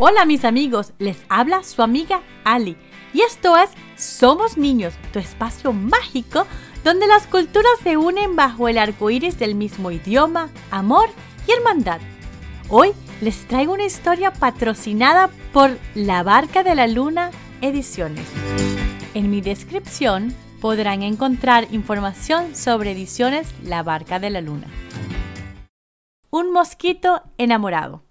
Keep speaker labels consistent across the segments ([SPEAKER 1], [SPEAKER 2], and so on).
[SPEAKER 1] Hola mis amigos, les habla su amiga Ali y esto es Somos Niños, tu espacio mágico donde las culturas se unen bajo el arco iris del mismo idioma, amor y hermandad. Hoy les traigo una historia patrocinada por La Barca de la Luna Ediciones. En mi descripción podrán encontrar información sobre Ediciones La Barca de la Luna. Un mosquito enamorado.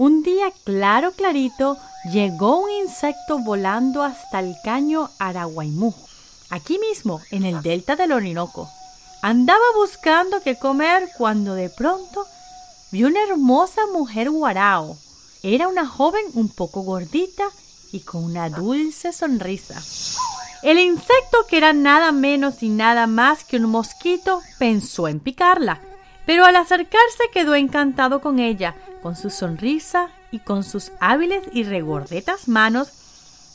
[SPEAKER 1] Un día claro clarito llegó un insecto volando hasta el caño Araguaimú, aquí mismo en el delta del Orinoco. Andaba buscando qué comer cuando de pronto vio una hermosa mujer guarao. Era una joven un poco gordita y con una dulce sonrisa. El insecto, que era nada menos y nada más que un mosquito, pensó en picarla, pero al acercarse quedó encantado con ella, con su sonrisa y con sus hábiles y regordetas manos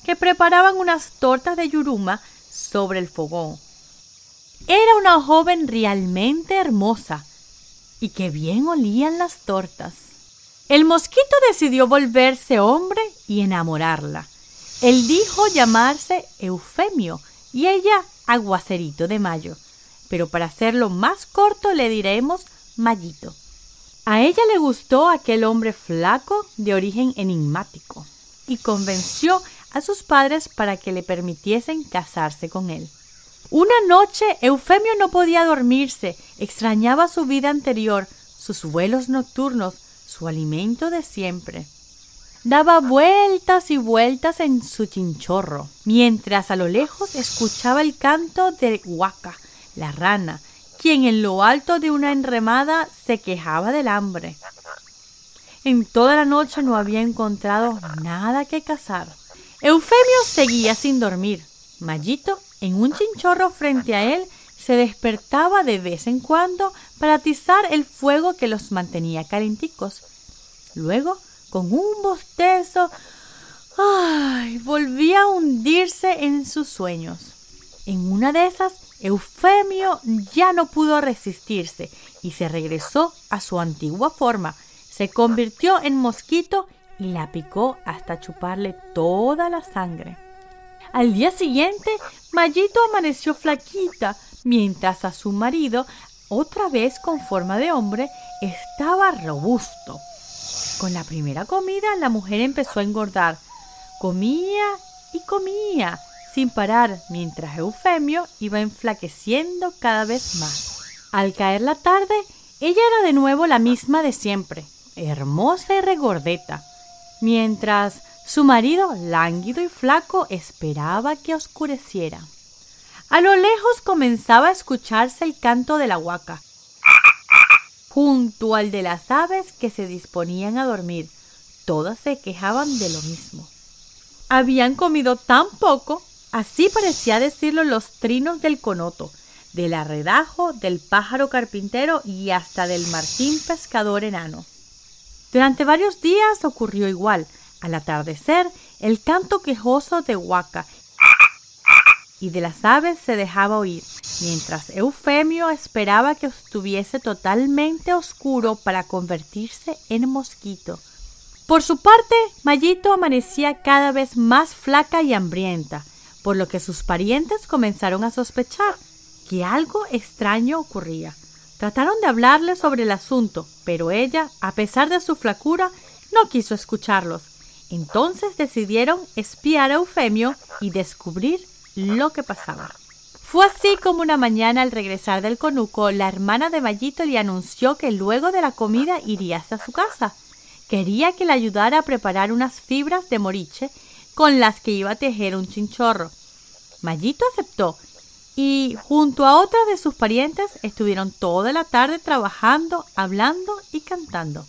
[SPEAKER 1] que preparaban unas tortas de yuruma sobre el fogón. Era una joven realmente hermosa y que bien olían las tortas. El mosquito decidió volverse hombre y enamorarla. Él dijo llamarse Eufemio y ella Aguacerito de Mayo, pero para hacerlo más corto le diremos Mayito. A ella le gustó aquel hombre flaco de origen enigmático y convenció a sus padres para que le permitiesen casarse con él. Una noche Eufemio no podía dormirse, extrañaba su vida anterior, sus vuelos nocturnos, su alimento de siempre. Daba vueltas y vueltas en su chinchorro, mientras a lo lejos escuchaba el canto de Huaca, la rana, quien en lo alto de una enremada se quejaba del hambre. En toda la noche no había encontrado nada que cazar. Eufemio seguía sin dormir. Mayito, en un chinchorro frente a él, se despertaba de vez en cuando para atizar el fuego que los mantenía calenticos. Luego, con un bostezo, ay, volvía a hundirse en sus sueños. En una de esas Eufemio ya no pudo resistirse y se regresó a su antigua forma. Se convirtió en mosquito y la picó hasta chuparle toda la sangre. Al día siguiente, Mayito amaneció flaquita, mientras a su marido, otra vez con forma de hombre, estaba robusto. Con la primera comida, la mujer empezó a engordar. Comía y comía sin parar mientras Eufemio iba enflaqueciendo cada vez más. Al caer la tarde, ella era de nuevo la misma de siempre, hermosa y regordeta, mientras su marido, lánguido y flaco, esperaba que oscureciera. A lo lejos comenzaba a escucharse el canto de la huaca, junto al de las aves que se disponían a dormir. Todas se quejaban de lo mismo. Habían comido tan poco Así parecía decirlo los trinos del conoto, del arredajo, del pájaro carpintero y hasta del martín pescador enano. Durante varios días ocurrió igual. Al atardecer, el canto quejoso de Huaca y de las aves se dejaba oír, mientras Eufemio esperaba que estuviese totalmente oscuro para convertirse en mosquito. Por su parte, Mayito amanecía cada vez más flaca y hambrienta por lo que sus parientes comenzaron a sospechar que algo extraño ocurría. Trataron de hablarle sobre el asunto, pero ella, a pesar de su flacura, no quiso escucharlos. Entonces decidieron espiar a Eufemio y descubrir lo que pasaba. Fue así como una mañana al regresar del conuco, la hermana de Mayito le anunció que luego de la comida iría hasta su casa. Quería que le ayudara a preparar unas fibras de moriche con las que iba a tejer un chinchorro. Mayito aceptó y junto a otras de sus parientes estuvieron toda la tarde trabajando, hablando y cantando.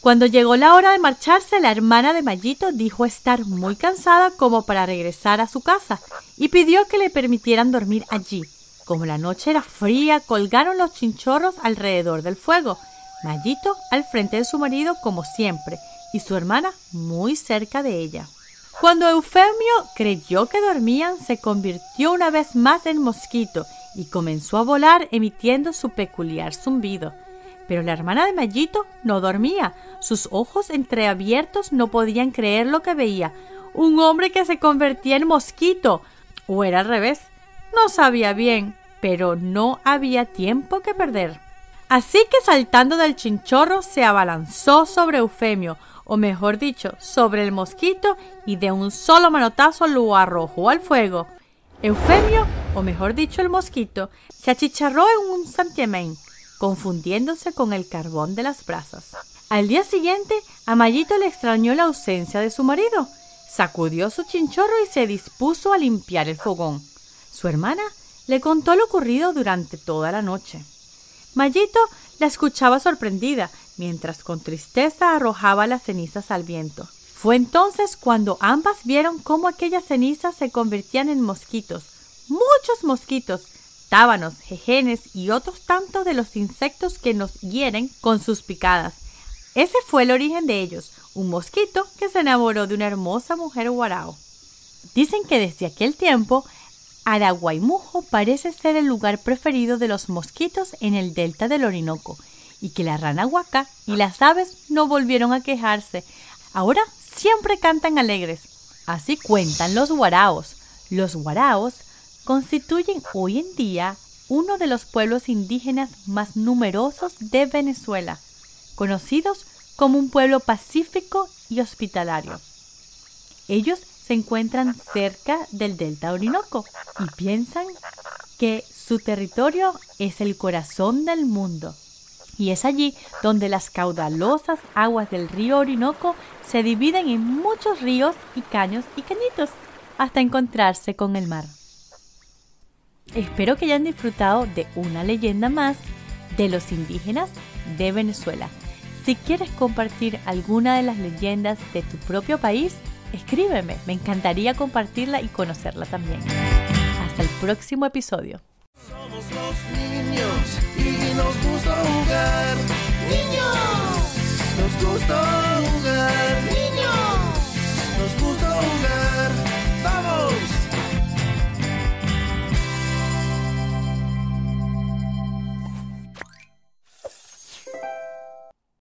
[SPEAKER 1] Cuando llegó la hora de marcharse, la hermana de Mayito dijo estar muy cansada como para regresar a su casa y pidió que le permitieran dormir allí. Como la noche era fría, colgaron los chinchorros alrededor del fuego. Mayito al frente de su marido como siempre y su hermana muy cerca de ella. Cuando Eufemio creyó que dormían, se convirtió una vez más en mosquito y comenzó a volar emitiendo su peculiar zumbido. Pero la hermana de Mayito no dormía. Sus ojos entreabiertos no podían creer lo que veía. Un hombre que se convertía en mosquito. O era al revés. No sabía bien, pero no había tiempo que perder. Así que saltando del chinchorro se abalanzó sobre Eufemio, o mejor dicho, sobre el mosquito, y de un solo manotazo lo arrojó al fuego. Eufemio, o mejor dicho el mosquito, se achicharró en un santiamén, confundiéndose con el carbón de las brasas. Al día siguiente, a Mayito le extrañó la ausencia de su marido. Sacudió su chinchorro y se dispuso a limpiar el fogón. Su hermana le contó lo ocurrido durante toda la noche. Mayito la escuchaba sorprendida, mientras con tristeza arrojaba las cenizas al viento. Fue entonces cuando ambas vieron cómo aquellas cenizas se convertían en mosquitos, muchos mosquitos, tábanos, jejenes y otros tantos de los insectos que nos hieren con sus picadas. Ese fue el origen de ellos, un mosquito que se enamoró de una hermosa mujer guarao. Dicen que desde aquel tiempo Araguaimujo parece ser el lugar preferido de los mosquitos en el delta del Orinoco y que la rana huaca y las aves no volvieron a quejarse. Ahora siempre cantan alegres. Así cuentan los guaraos. Los guaraos constituyen hoy en día uno de los pueblos indígenas más numerosos de Venezuela, conocidos como un pueblo pacífico y hospitalario. Ellos se encuentran cerca del delta Orinoco y piensan que su territorio es el corazón del mundo. Y es allí donde las caudalosas aguas del río Orinoco se dividen en muchos ríos y caños y cañitos hasta encontrarse con el mar. Espero que hayan disfrutado de una leyenda más de los indígenas de Venezuela. Si quieres compartir alguna de las leyendas de tu propio país, escríbeme, me encantaría compartirla y conocerla también. Hasta el próximo episodio.
[SPEAKER 2] Niños, nos gusta